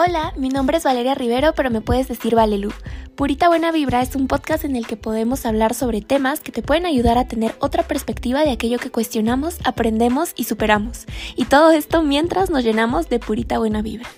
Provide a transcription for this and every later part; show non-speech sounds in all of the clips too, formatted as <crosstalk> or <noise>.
Hola, mi nombre es Valeria Rivero, pero me puedes decir Valelu. Purita Buena Vibra es un podcast en el que podemos hablar sobre temas que te pueden ayudar a tener otra perspectiva de aquello que cuestionamos, aprendemos y superamos. Y todo esto mientras nos llenamos de purita buena vibra.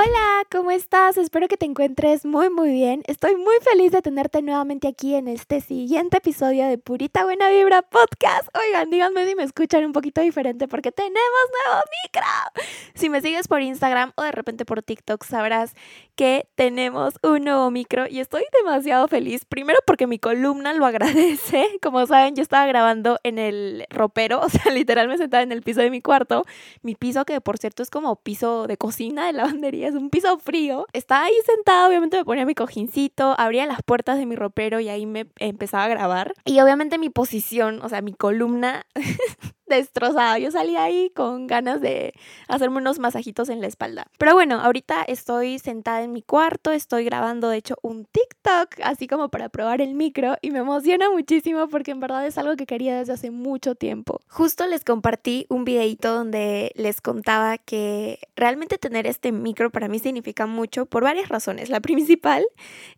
Hola, ¿cómo estás? Espero que te encuentres muy muy bien. Estoy muy feliz de tenerte nuevamente aquí en este siguiente episodio de Purita Buena Vibra Podcast. Oigan, díganme si me escuchan un poquito diferente porque tenemos nuevo micro. Si me sigues por Instagram o de repente por TikTok sabrás que tenemos un nuevo micro y estoy demasiado feliz. Primero porque mi columna lo agradece. <laughs> Como saben, yo estaba grabando en el ropero, <laughs> o sea, literal me sentaba en el piso de mi cuarto. Mi piso que por cierto es como piso de cocina de lavandería es un piso frío. Estaba ahí sentada, obviamente me ponía mi cojincito, abría las puertas de mi ropero y ahí me empezaba a grabar. Y obviamente mi posición, o sea, mi columna <laughs> destrozada. Yo salí ahí con ganas de hacerme unos masajitos en la espalda. Pero bueno, ahorita estoy sentada en mi cuarto, estoy grabando de hecho un TikTok, así como para probar el micro y me emociona muchísimo porque en verdad es algo que quería desde hace mucho tiempo. Justo les compartí un videito donde les contaba que realmente tener este micro para mí significa mucho por varias razones. La principal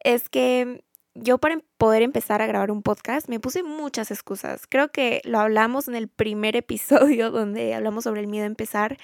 es que yo para poder empezar a grabar un podcast me puse muchas excusas. Creo que lo hablamos en el primer <laughs> episodio donde hablamos sobre el miedo a empezar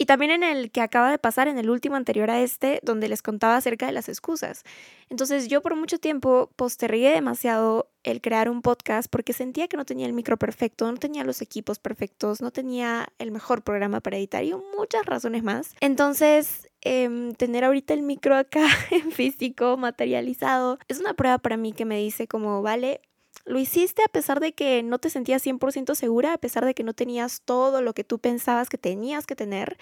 y también en el que acaba de pasar, en el último anterior a este, donde les contaba acerca de las excusas. Entonces yo por mucho tiempo postergué demasiado el crear un podcast porque sentía que no tenía el micro perfecto, no tenía los equipos perfectos, no tenía el mejor programa para editar y muchas razones más. Entonces em, tener ahorita el micro acá <laughs> en físico, materializado, es una prueba para mí que me dice como, vale, lo hiciste a pesar de que no te sentías 100% segura, a pesar de que no tenías todo lo que tú pensabas que tenías que tener.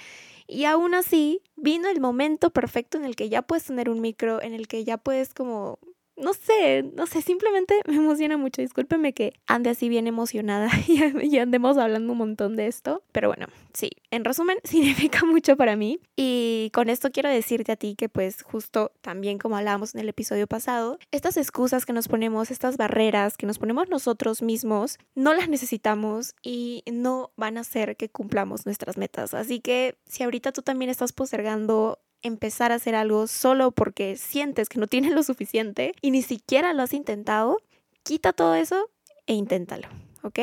Y aún así, vino el momento perfecto en el que ya puedes tener un micro, en el que ya puedes como no sé, no sé, simplemente me emociona mucho. Discúlpeme que ande así bien emocionada <laughs> y, andemos hablando un montón de esto. Pero bueno, sí, en resumen, <laughs> significa mucho para mí. Y con esto quiero decirte a ti que pues justo también como hablábamos en el episodio pasado, estas excusas que nos ponemos, estas barreras que nos ponemos nosotros mismos, no las necesitamos y no van a hacer que cumplamos nuestras metas. Así que si ahorita tú también estás postergando empezar a hacer algo solo porque sientes que no tienes lo suficiente y ni siquiera lo has intentado, quita todo eso e inténtalo, ¿ok?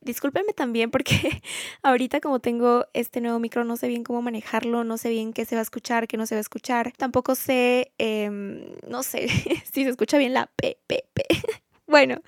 Discúlpeme también porque <laughs> ahorita como tengo este nuevo micro no sé bien cómo manejarlo, no sé bien qué se va a escuchar, qué no se va a escuchar. Tampoco sé, em, no sé <laughs> si se escucha bien la P, P, P. <laughs> Bueno,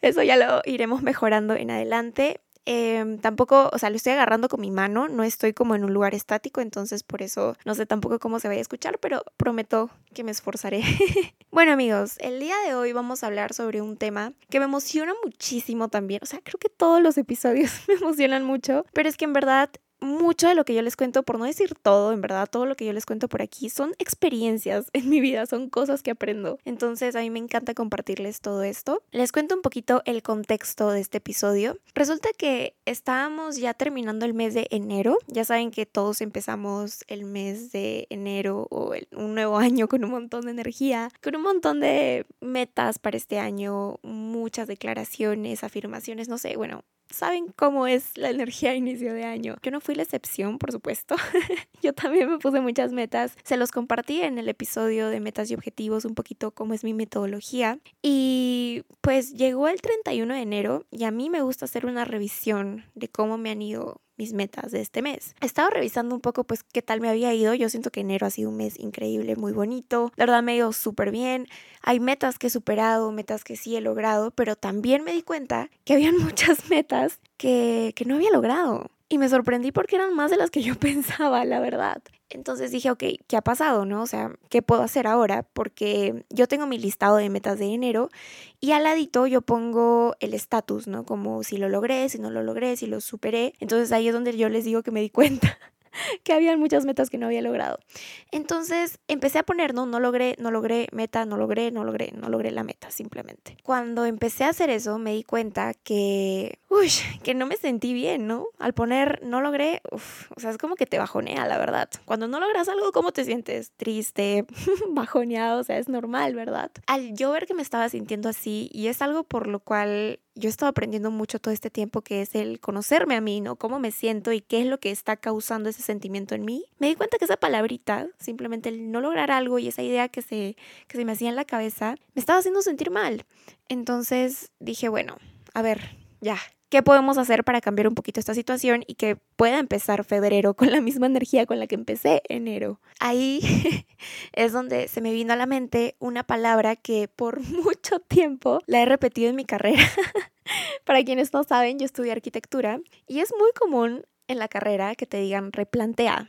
eso ya lo iremos mejorando en adelante. Em, tampoco, o sea, lo estoy agarrando con mi mano, no estoy como en un lugar estático, entonces por eso no sé tampoco cómo se vaya a escuchar, pero prometo que me esforzaré. <laughs> bueno amigos, el día de hoy vamos a hablar sobre un tema que me emociona muchísimo también, o sea, creo que todos los episodios <laughs> me emocionan mucho, pero es que en verdad mucho de lo que yo les cuento, por no decir todo, en verdad, todo lo que yo les cuento por aquí son experiencias <laughs> en mi vida, son cosas que aprendo. Entonces a mí me encanta compartirles todo esto. Les cuento un poquito el contexto de este episodio. Resulta que estábamos ya terminando el mes de enero. Ya saben que todos empezamos el mes de enero o un nuevo <laughs> año con un montón de energía, con un montón de metas para este año, muchas declaraciones, afirmaciones, no sé, bueno, saben cómo es la energía a inicio de año. Yo no fui la excepción, por supuesto. <laughs> Yo también me puse muchas metas. Se los compartí en el episodio de metas y objetivos un poquito cómo es mi metodología. Y pues llegó el 31 de enero y a mí me gusta hacer una revisión de cómo me han ido mis metas de este mes. He estado revisando un poco pues qué tal me había ido. Yo siento que enero ha sido un mes increíble, muy bonito. La verdad me ha ido súper bien. Hay metas que he superado, metas que sí he logrado, pero también me di cuenta que habían <laughs> muchas metas que, que no había logrado. Y me sorprendí porque eran más de las que yo <laughs> pensaba, la verdad. Entonces dije, ok, ¿qué ha pasado, no? O sea, ¿qué puedo hacer ahora? Porque yo tengo mi listado de metas de enero y al ladito yo pongo el estatus, ¿no? Como si lo logré, si no lo logré, si lo superé. Entonces ahí es donde yo les digo que me di cuenta <laughs> que habían muchas metas que no había logrado. Entonces empecé a poner, no, no logré, no logré meta, no logré, no logré, no logré la meta, simplemente. Cuando empecé a hacer eso, me di cuenta que uy, que no me sentí bien, ¿no? Al poner no logré, o sea, es como que te bajonea, la verdad. Cuando no logras algo, ¿cómo te sientes? Triste, <laughs> bajoneado, o sea, es normal, ¿verdad? Al yo ver que me estaba sintiendo así, y es algo por lo cual yo he aprendiendo mucho todo este tiempo, que es el conocerme a mí, ¿no? Cómo me siento y qué es lo que está causando ese sentimiento en mí. Me di cuenta que esa palabrita, simplemente el no lograr algo y esa idea que se, que se me hacía en la cabeza, me estaba haciendo sentir mal. Entonces dije, bueno, a ver, ya, ¿Qué podemos hacer para cambiar un poquito esta situación y que pueda empezar febrero con la misma energía con la que empecé enero? Ahí <laughs> es donde se me vino a la mente una palabra que por <laughs> mucho tiempo la he repetido en mi carrera. <laughs> para quienes no saben, yo estudié arquitectura y es muy común en la carrera que te digan replantea.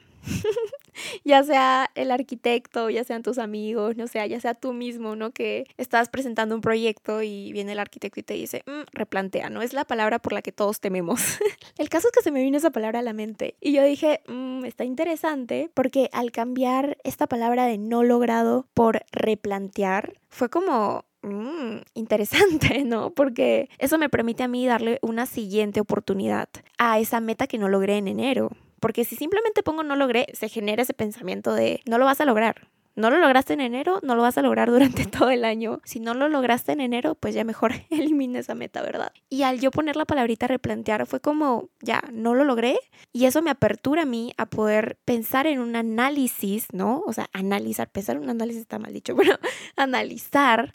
<laughs> ya sea el arquitecto, ya sean tus amigos, no sea, ya sea tú mismo, ¿no? Que estás presentando un proyecto y viene el arquitecto y te dice, mm, replantea, ¿no? Es la palabra por la que todos tememos. <laughs> el caso es que se me vino esa palabra a la mente y yo dije, mm, está interesante porque al cambiar esta palabra de no logrado por replantear, fue como, Mm, interesante, <laughs> ¿no? Porque eso me permite a mí darle una siguiente oportunidad a esa meta que no logré en enero. Porque si simplemente pongo no logré, se genera ese pensamiento de no lo vas a lograr. No lo lograste en enero, no lo vas a lograr durante <laughs> todo el año. Si no lo lograste en enero, pues ya mejor <laughs> elimina esa meta, ¿verdad? Y al yo poner la palabrita replantear fue como, ya, no lo logré. Y eso me apertura a mí a poder pensar en un análisis, ¿no? O sea, analizar, pensar en un análisis está mal dicho, <laughs> pero analizar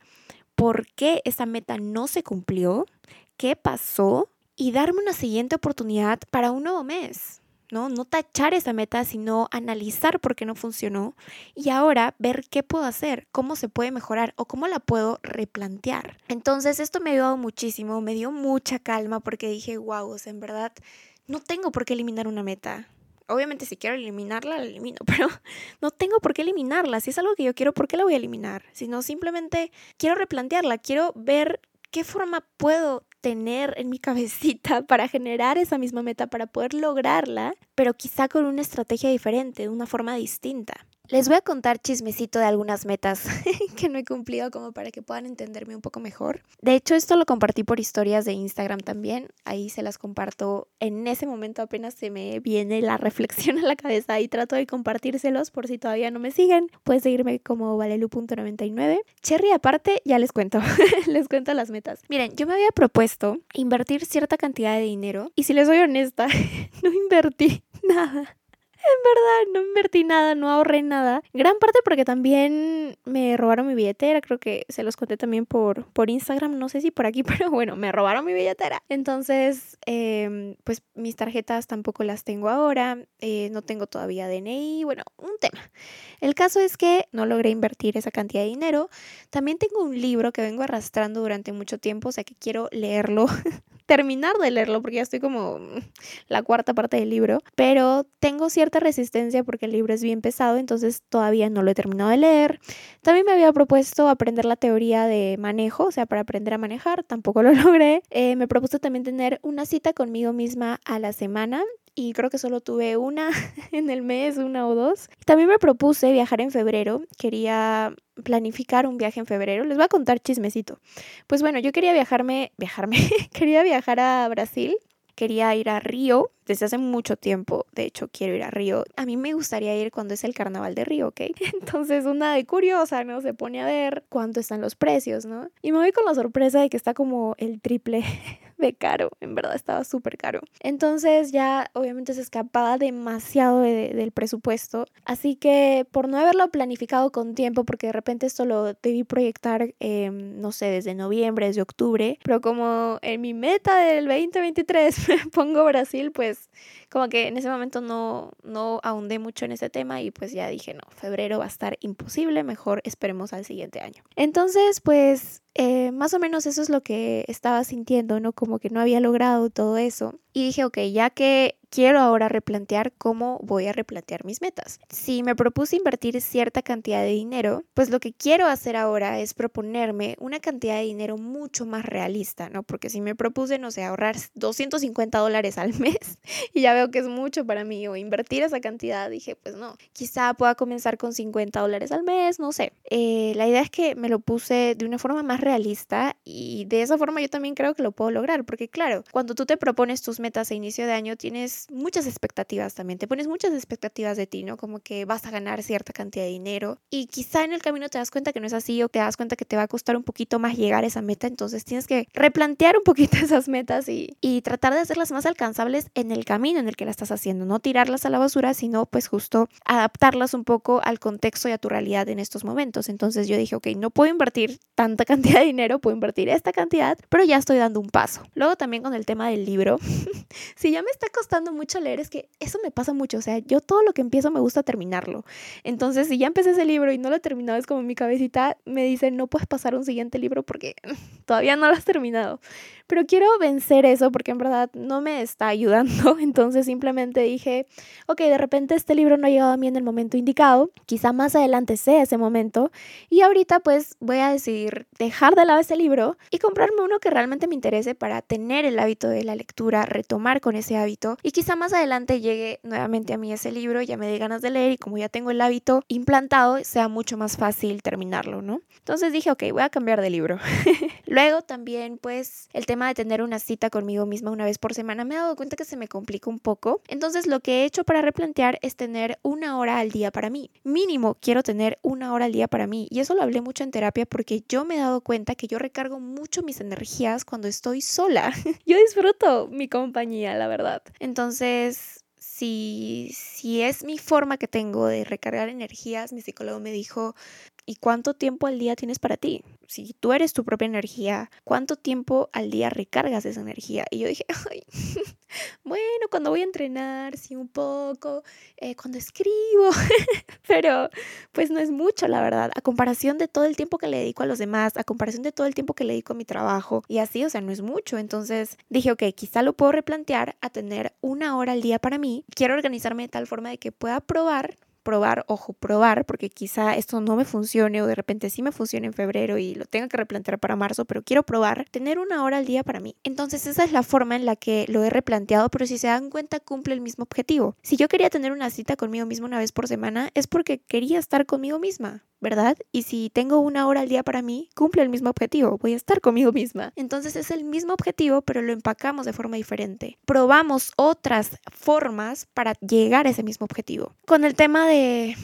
por qué esa meta no se cumplió, qué pasó y darme una siguiente oportunidad para un nuevo mes. ¿No? No tachar esa meta, sino analizar por qué no funcionó y ahora ver qué puedo hacer, cómo se puede mejorar o cómo la puedo replantear. Entonces esto me ha ayudado muchísimo, me dio mucha calma porque dije, wow, en verdad no tengo por qué eliminar una meta. Obviamente si quiero eliminarla, la elimino, <laughs> pero no tengo por qué eliminarla. Si es algo que yo quiero, ¿por qué la voy a eliminar? Sino simplemente quiero replantearla, quiero ver qué forma puedo tener en mi <laughs> cabecita para generar esa misma meta, para poder lograrla, pero quizá con una estrategia diferente, de una forma distinta. Les voy a contar chismecito de algunas metas <laughs> que no he cumplido como para que puedan entenderme un poco mejor. De hecho, esto lo compartí por historias de Instagram también. Ahí se las comparto. En ese momento apenas se me viene la reflexión a la cabeza y trato de compartírselos por si todavía no me siguen. Pueden seguirme como valelu.99. Cherry aparte, ya les cuento. <laughs> les cuento las metas. Miren, yo me había propuesto invertir cierta cantidad de dinero y si les soy honesta, <laughs> no invertí nada en verdad, no invertí nada, no ahorré nada. Gran parte porque también me robaron mi billetera, creo que se los conté también por, por Instagram, no sé si por aquí, <laughs> pero bueno, me robaron mi billetera. Entonces, em, pues mis tarjetas tampoco las tengo ahora, eh, no tengo todavía DNI, bueno, un tema. El caso es que no logré invertir esa cantidad de dinero. También tengo un libro que vengo arrastrando durante mucho tiempo, o sea que quiero leerlo <laughs> terminar de leerlo porque ya estoy como la cuarta parte del libro, pero tengo cierta resistencia porque el libro es bien pesado, entonces todavía no lo he terminado de leer. También me había propuesto aprender la teoría de manejo, o sea, para aprender a manejar, tampoco lo <laughs> logré. Eh, me propuse también tener una cita conmigo misma a la semana y creo que solo tuve una <laughs> en el mes, una o dos. También me propuse viajar en febrero, quería planificar un viaje en febrero. Les voy a contar chismecito. Pues bueno, yo quería viajarme, viajarme, <laughs> quería viajar a Brasil quería ir a Río desde hace mucho tiempo. De hecho, quiero ir a Río. A mí me gustaría ir cuando es el carnaval de Río, ¿ok? <laughs> Entonces, una de curiosa, ¿no? Se pone a ver cuánto están los precios, ¿no? Y me voy con la sorpresa de que está como el triple de caro. En verdad estaba súper caro. Entonces ya obviamente se escapaba demasiado del presupuesto. Así que por no haberlo planificado con tiempo, porque de repente esto lo debí proyectar, em, no sé, desde noviembre, desde octubre, pero como en mi meta del 2023 <laughs> me pongo Brasil, pues como que en ese momento no, no ahondé mucho en ese tema y pues ya dije, no, febrero va a estar imposible, mejor esperemos al siguiente año. Entonces, pues eh, más o menos eso es lo que estaba sintiendo, ¿no? Como que no había logrado todo eso. Y dije, ok, ya que quiero ahora replantear cómo voy a replantear mis metas. Si me propuse invertir cierta cantidad de dinero, pues lo que quiero hacer ahora es proponerme una cantidad de dinero mucho más realista, ¿no? Porque si me propuse, no sé, ahorrar 250 dólares al <laughs> mes y ya veo que es mucho para mí o invertir esa cantidad, dije, pues no, quizá pueda comenzar con 50 dólares al mes, no sé. Eh, la idea es que me lo puse de una forma más realista y de esa forma yo también creo que lo puedo lograr, porque claro, cuando tú te propones tus metas a inicio de año, tienes muchas expectativas también, te pones muchas expectativas de ti, ¿no? Como que vas a ganar cierta cantidad de dinero y quizá en el camino te das cuenta que no es así o te das cuenta que te va a costar un poquito más llegar a esa meta, entonces tienes que replantear un poquito <laughs> esas metas y, y tratar de hacerlas más alcanzables en el camino en el que la estás haciendo, no tirarlas a la basura, sino pues justo adaptarlas un poco al contexto y a tu realidad en estos momentos. Entonces yo dije, ok, no puedo invertir tanta cantidad de dinero, puedo invertir esta cantidad, pero ya estoy dando un paso. Luego también con el tema del libro, <laughs> <laughs> si ya me está costando mucho leer, es que eso me pasa mucho, o sea, yo todo lo que empiezo me gusta terminarlo. Entonces, si ya empecé ese libro y no lo he terminado, es como mi cabecita me dice, no puedes pasar un siguiente libro porque <laughs> todavía no lo has terminado. Pero quiero vencer eso porque en verdad no me está ayudando. <laughs> Entonces simplemente dije, ok, de repente este libro no ha llegado a mí en el momento indicado. Quizá más adelante sea ese momento. Y ahorita pues voy a decidir dejar de lado ese libro y comprarme uno que realmente me interese para tener el hábito de la lectura, retomar con ese hábito. Y quizá más adelante llegue nuevamente a mí ese libro, ya me dé ganas de leer y como ya tengo el hábito implantado, sea mucho más fácil terminarlo, ¿no? Entonces dije, ok, voy a cambiar de libro. <laughs> Luego también pues el de tener una cita conmigo misma una vez por semana, me he dado cuenta que se me complica un poco. Entonces lo que he hecho para replantear es tener una hora al día para mí. Mínimo quiero tener una hora al día para mí. Y eso lo hablé mucho en terapia porque yo me he dado cuenta que yo recargo mucho mis energías cuando estoy sola. <laughs> yo disfruto mi compañía, la verdad. Entonces si, si es mi forma que tengo de recargar energías, mi psicólogo me dijo, ¿y cuánto tiempo al día tienes para ti? Si tú eres tu propia energía, ¿cuánto tiempo al día recargas esa energía? Y yo dije, <laughs> <laughs> bueno, cuando voy a entrenar, sí, un poco, eh, cuando escribo, <laughs> pero pues no es mucho, la verdad, a comparación de todo el tiempo que le dedico a los demás, a comparación de todo el tiempo que le dedico a mi trabajo, y así, o sea, no es mucho. Entonces dije, ok, quizá lo puedo replantear a tener una hora al día para mí. Quiero organizarme de tal forma de que pueda probar probar, ojo, probar, porque quizá esto no me funcione o de repente sí me funcione en febrero y lo tenga que replantear para marzo, pero quiero probar tener una hora al día para mí. Entonces esa es la forma en la que lo he replanteado, pero si se dan cuenta cumple el mismo objetivo. Si yo quería tener una cita conmigo mismo una vez por semana, es porque quería estar conmigo misma. ¿Verdad? Y si tengo una hora al día para mí, cumple el mismo objetivo, voy a estar conmigo misma. Entonces es el mismo objetivo, pero lo empacamos de forma diferente. Probamos otras formas para llegar a ese mismo objetivo. Con el tema de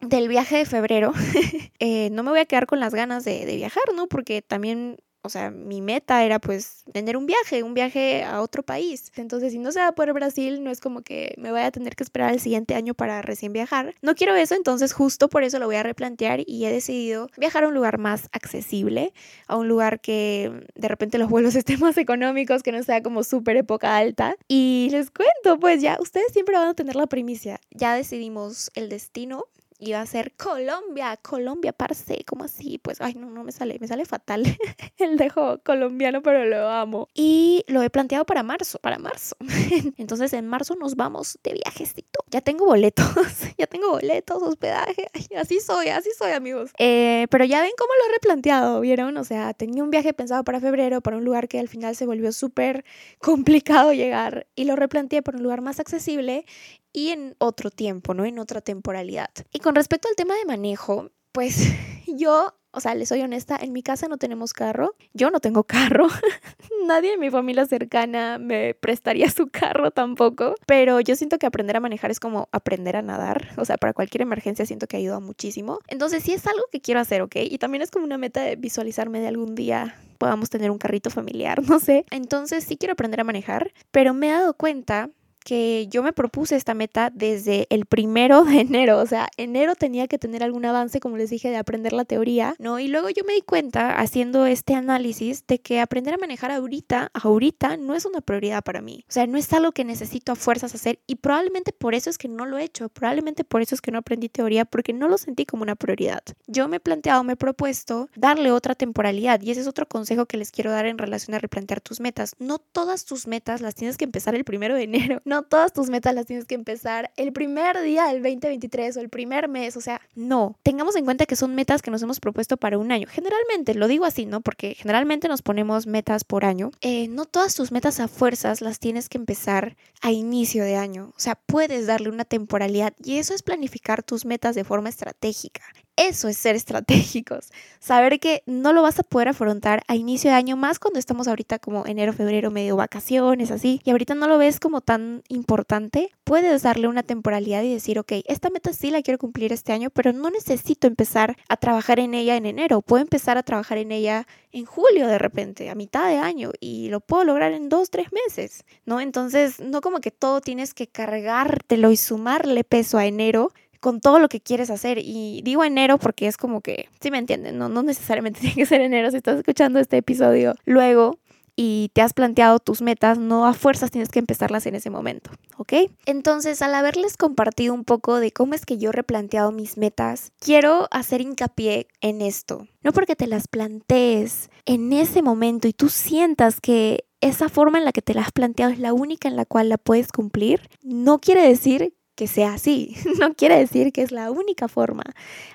del viaje de febrero, <laughs> eh, no me voy a quedar con las ganas de, de viajar, ¿no? Porque también o sea, mi meta era pues tener un viaje, un viaje a otro país. Entonces, si no se va por Brasil, no es como que me vaya a tener que esperar el siguiente año para recién viajar. No quiero eso, entonces justo por eso lo voy a replantear y he decidido viajar a un lugar más accesible, a un lugar que de repente los vuelos <laughs> estén más económicos, que no sea como súper época alta. Y les cuento, pues ya, ustedes siempre van a tener la primicia. Ya decidimos el destino iba a ser Colombia, Colombia, parce, ¿cómo así? Pues, ay, no, no me sale, me sale fatal <laughs> el dejo colombiano, pero lo amo. Y lo he planteado para marzo, para marzo. <laughs> Entonces, en marzo nos vamos de viajecito. Ya tengo boletos, <laughs> ya tengo boletos, hospedaje, así soy, así soy, amigos. Eh, pero ya ven cómo lo he replanteado, ¿vieron? O sea, tenía un viaje pensado para febrero, para un lugar que al final se volvió súper complicado llegar y lo replanteé para un lugar más accesible y en otro tiempo, ¿no? En otra temporalidad. Y con respecto al tema de manejo, pues <laughs> yo, o sea, les soy honesta, en mi casa no tenemos carro, yo no tengo carro, <laughs> nadie en mi familia cercana me prestaría su carro tampoco, pero yo siento que aprender a manejar es como aprender a nadar, o sea, para cualquier emergencia siento que ayuda muchísimo. Entonces sí es algo que quiero hacer, ¿ok? Y también es como una meta de visualizarme de algún día podamos tener un carrito familiar, <laughs> no sé. Entonces sí quiero aprender a manejar, pero me he dado cuenta que yo me propuse esta meta desde el primero de enero, o sea, enero tenía que tener algún avance, como les dije, de aprender la teoría, ¿no? Y luego yo me di cuenta, haciendo este análisis, de que aprender a manejar ahorita, ahorita, no es una prioridad para mí. O sea, no es algo que necesito a fuerzas hacer y probablemente por eso es que no lo he hecho, probablemente por eso es que no aprendí teoría, porque no lo sentí como una prioridad. Yo me he planteado, me he propuesto darle otra temporalidad y ese es otro consejo que les quiero dar en relación a replantear tus metas. No todas tus metas las tienes que empezar el primero de enero. <laughs> No, no todas tus metas las tienes que empezar el primer día del 2023 o el primer mes, o sea, no. Tengamos en cuenta que son metas que nos hemos propuesto para un año. Generalmente, lo digo así, ¿no? Porque generalmente nos ponemos metas por año. Eh, no todas tus metas a fuerzas las tienes que empezar a inicio de año. O sea, puedes darle una temporalidad y eso es planificar tus metas de forma estratégica. Eso es ser estratégicos. Saber que no lo vas a poder afrontar a inicio de año, más cuando estamos ahorita como enero, febrero, medio vacaciones, así, y ahorita no lo ves como tan importante, puedes darle una temporalidad y decir, ok, esta meta sí la quiero cumplir este año, pero no necesito empezar a trabajar en ella en enero. Puedo empezar a trabajar en ella en julio de repente, a mitad de año, y lo puedo lograr en dos, tres meses, ¿no? Entonces, no como que todo tienes que cargártelo y sumarle peso a enero, con todo lo que quieres hacer. Y digo enero porque es como que, si me entienden, no, no necesariamente <laughs> tiene que ser enero si estás escuchando este episodio luego y te has planteado tus metas, no a fuerzas tienes que empezarlas en ese momento, ¿ok? Entonces, al haberles compartido un poco de cómo es que yo he replanteado mis metas, quiero hacer hincapié en esto. No porque te las plantees en ese momento y tú sientas que esa forma en la que te las has planteado es la única en la cual la puedes cumplir, no quiere decir que sea así. <laughs> No quiere decir que es la única forma.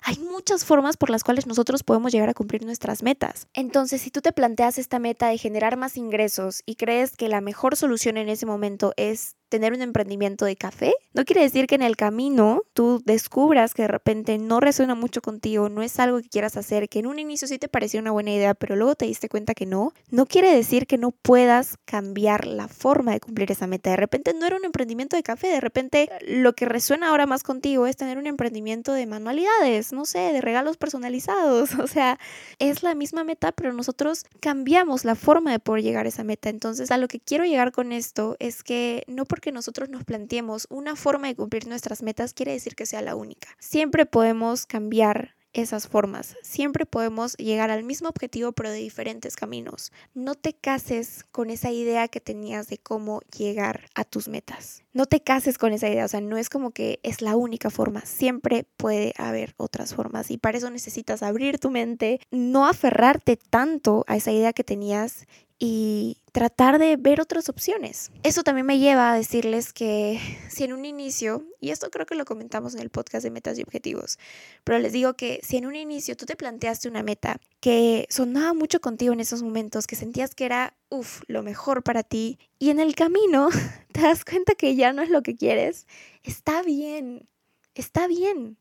Hay muchas formas por las cuales nosotros podemos llegar a cumplir nuestras metas. Entonces, si tú te planteas esta meta de generar más ingresos y crees que la mejor solución en ese momento es tener un emprendimiento de café, no quiere decir que en el camino tú descubras que de repente no resuena mucho contigo, no es algo que quieras hacer, que en un inicio sí te pareció una buena idea, pero luego te diste cuenta que no. No quiere decir que no puedas cambiar la forma de cumplir esa meta. De repente no era un emprendimiento de café, de repente lo que resuena ahora más contigo es tener un emprendimiento de manualidades, no sé, de regalos personalizados. <laughs> O sea, es la misma meta, pero nosotros cambiamos la forma de poder llegar a esa meta. Entonces, a lo que quiero llegar con esto es que no porque que nosotros nos planteemos una forma de cumplir nuestras metas quiere decir que sea la única. Siempre podemos cambiar esas formas. Siempre podemos llegar al mismo objetivo pero de diferentes caminos. No te cases con esa idea que tenías de cómo llegar a tus metas. No te cases con esa idea, o sea, no es como que es la única forma. Siempre puede haber otras formas y para eso necesitas abrir tu mente, no aferrarte tanto a esa idea que tenías y tratar de ver otras opciones. Eso también me lleva a decirles que <laughs> si en un inicio, y esto creo que lo comentamos en el podcast de metas y objetivos, pero les digo que si en un inicio tú te planteaste una meta que sonaba mucho contigo en esos momentos, que sentías que era, uff, lo mejor para ti, y en el camino <laughs> te das cuenta que ya no es lo que quieres, está bien, está bien.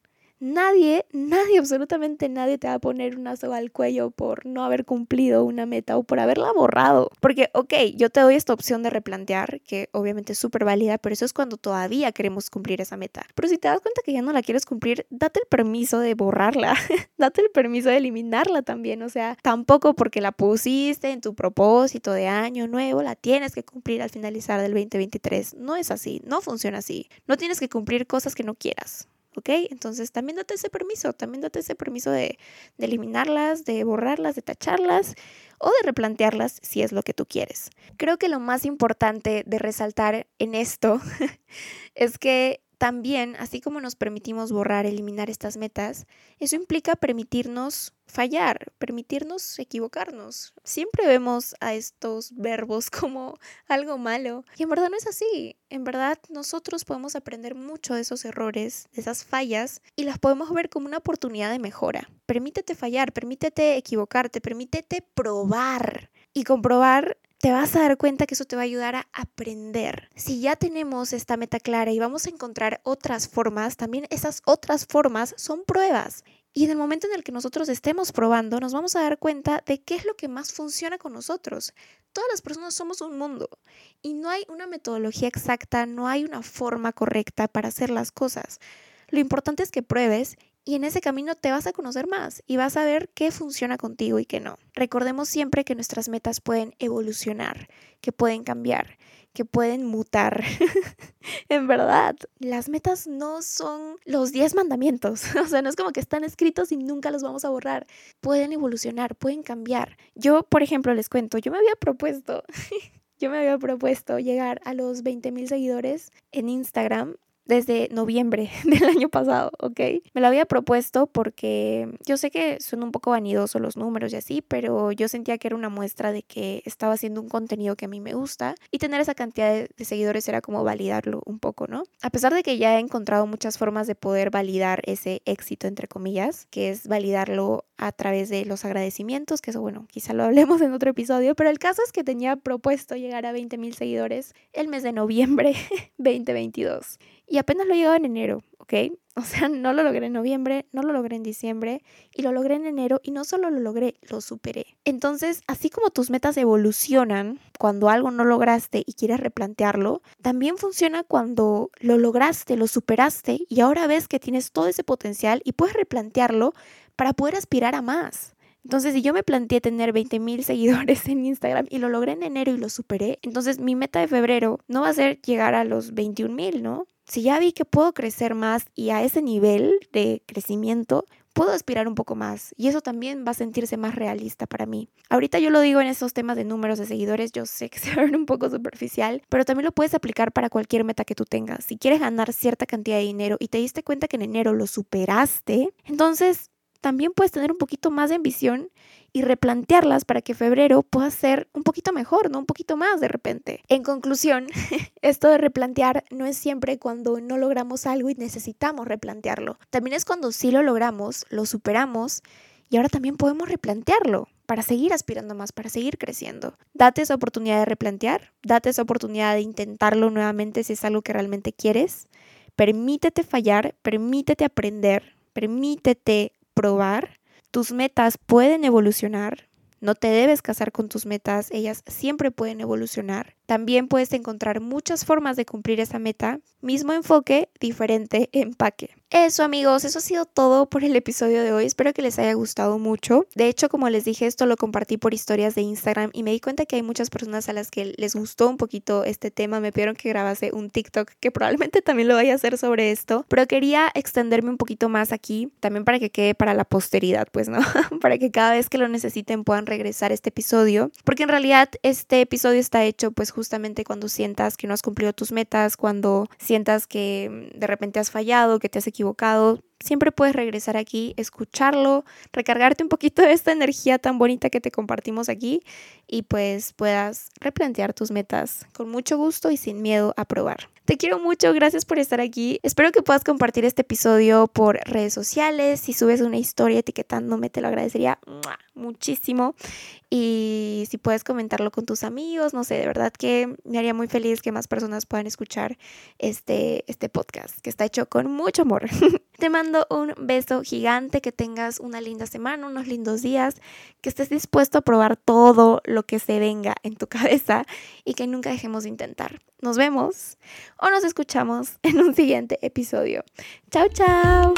Nadie, nadie, absolutamente nadie te va a poner una soga al cuello por no haber cumplido una meta o por haberla borrado. Porque, ok, yo te doy esta opción de replantear, que obviamente es súper válida, pero eso es cuando todavía queremos cumplir esa meta. Pero si te das cuenta que ya no la quieres cumplir, date el permiso de borrarla, <laughs> date el permiso de eliminarla también. O sea, tampoco porque la pusiste en tu propósito de año nuevo, la tienes que cumplir al finalizar del 2023. No es así, no funciona así. No tienes que cumplir cosas que no quieras. ¿Ok? Entonces también date ese permiso, también date ese permiso de, de, eliminarlas, de borrarlas, de tacharlas o de replantearlas si es lo que tú quieres. Creo que lo más importante de resaltar en esto <laughs> es que también, así como nos permitimos borrar, eliminar estas metas, eso implica permitirnos fallar, permitirnos equivocarnos. Siempre vemos a estos verbos <laughs> como algo malo y en verdad no es así. En verdad nosotros podemos aprender mucho de esos errores, de esas fallas y las podemos ver como una oportunidad de mejora. Permítete fallar, permítete equivocarte, permítete probar. Y comprobar te vas a dar cuenta que eso te va a ayudar a aprender. Si ya tenemos esta meta clara y vamos a encontrar otras formas, también esas otras formas son pruebas. Y en el momento en el que nosotros estemos probando, nos vamos a dar cuenta de qué es lo que más funciona con nosotros. Todas las personas somos un mundo y no hay una metodología exacta, no hay una forma correcta para hacer las cosas. Lo importante es que pruebes y en ese camino te vas a conocer más y vas a ver qué funciona contigo y qué no. Recordemos siempre que nuestras metas pueden evolucionar, que pueden cambiar, que pueden mutar. <laughs> en verdad, las metas no son los 10 mandamientos. <laughs> o sea, no es como que están escritos y nunca los vamos a borrar. Pueden evolucionar, pueden cambiar. Yo, por ejemplo, les cuento, yo me había propuesto, <laughs> yo me había propuesto llegar a los 20 mil seguidores en Instagram desde noviembre <laughs> del año pasado, ¿ok? Me lo había propuesto porque yo sé que son un poco vanidosos los números y así, pero yo sentía que era una muestra de que estaba haciendo un contenido que a mí me gusta y tener esa cantidad de, de seguidores era como validarlo un poco, ¿no? A pesar de que ya he encontrado muchas formas de poder validar ese éxito, entre comillas, que es validarlo a través de los agradecimientos, que eso, bueno, quizá lo hablemos en otro episodio, pero el caso es que tenía propuesto llegar a 20 mil seguidores el mes de noviembre <laughs> 2022 y apenas lo he llegado en enero, ¿ok? <laughs> O sea, no lo logré en noviembre, no lo logré en diciembre y lo logré en enero y no solo lo logré, lo superé. Entonces, así como tus metas evolucionan cuando algo no lograste y quieres replantearlo, también funciona cuando lo lograste, lo superaste y ahora ves que tienes todo ese potencial y puedes replantearlo para poder aspirar a más. Entonces, si yo me planteé tener 20 mil <laughs> seguidores en Instagram y lo logré en enero y lo superé, entonces mi meta de febrero no va a ser llegar a los 21 mil, ¿no? Si ya vi que puedo crecer más y a ese nivel de crecimiento, puedo aspirar un poco más y eso también va a sentirse más realista para mí. Ahorita yo lo digo en esos temas de números de seguidores, yo sé que <laughs> se ven un poco superficial, pero también lo puedes aplicar para cualquier meta que tú tengas. Si quieres ganar cierta cantidad de dinero y te diste cuenta que en enero lo superaste, entonces también puedes tener un poquito más de ambición y replantearlas para que febrero pueda ser un poquito mejor, no un poquito más de repente. En conclusión, <laughs> esto de replantear no es siempre cuando no logramos algo y necesitamos replantearlo. También es cuando sí lo logramos, lo superamos y ahora también podemos replantearlo para seguir aspirando más, para seguir creciendo. Date esa oportunidad de replantear, date esa oportunidad de intentarlo nuevamente si es algo que realmente quieres. Permítete fallar, permítete aprender, permítete probar. Tus metas pueden evolucionar. No te debes casar con tus metas, ellas siempre pueden evolucionar. También puedes encontrar muchas formas de cumplir esa meta, mismo enfoque, diferente empaque. Eso amigos, eso ha sido todo por el episodio de hoy. Espero que les haya gustado mucho. De hecho, como les dije, esto lo compartí por historias de Instagram y me di cuenta que hay muchas personas a las que les gustó un poquito este tema. Me pidieron que grabase un TikTok que probablemente también lo vaya a hacer sobre esto, pero quería extenderme un poquito más aquí, también para que quede para la posteridad, pues no, <laughs> para que cada vez que lo necesiten puedan regresar a este episodio, porque en realidad este episodio está hecho pues justamente cuando sientas que no has cumplido tus metas, cuando sientas que mm, de repente has fallado, que te has equivocado, siempre puedes regresar aquí, escucharlo, recargarte un poquito de esta energía tan bonita que te compartimos aquí y pues puedas replantear tus metas con mucho gusto y sin miedo a probar. Te quiero mucho, gracias por estar aquí. Espero que puedas compartir este episodio por redes sociales. Si subes una historia etiquetándome, te lo agradecería muchísimo. Y si puedes comentarlo con tus amigos, no sé, de verdad que me haría muy feliz que más personas puedan escuchar este, este podcast, que está hecho con mucho amor. <laughs> Te mando un beso gigante, que tengas una linda semana, unos lindos días, que estés dispuesto a probar todo lo que se venga en tu <laughs> cabeza y que nunca dejemos de intentar. Nos vemos o nos escuchamos en un siguiente episodio. Chao, chao.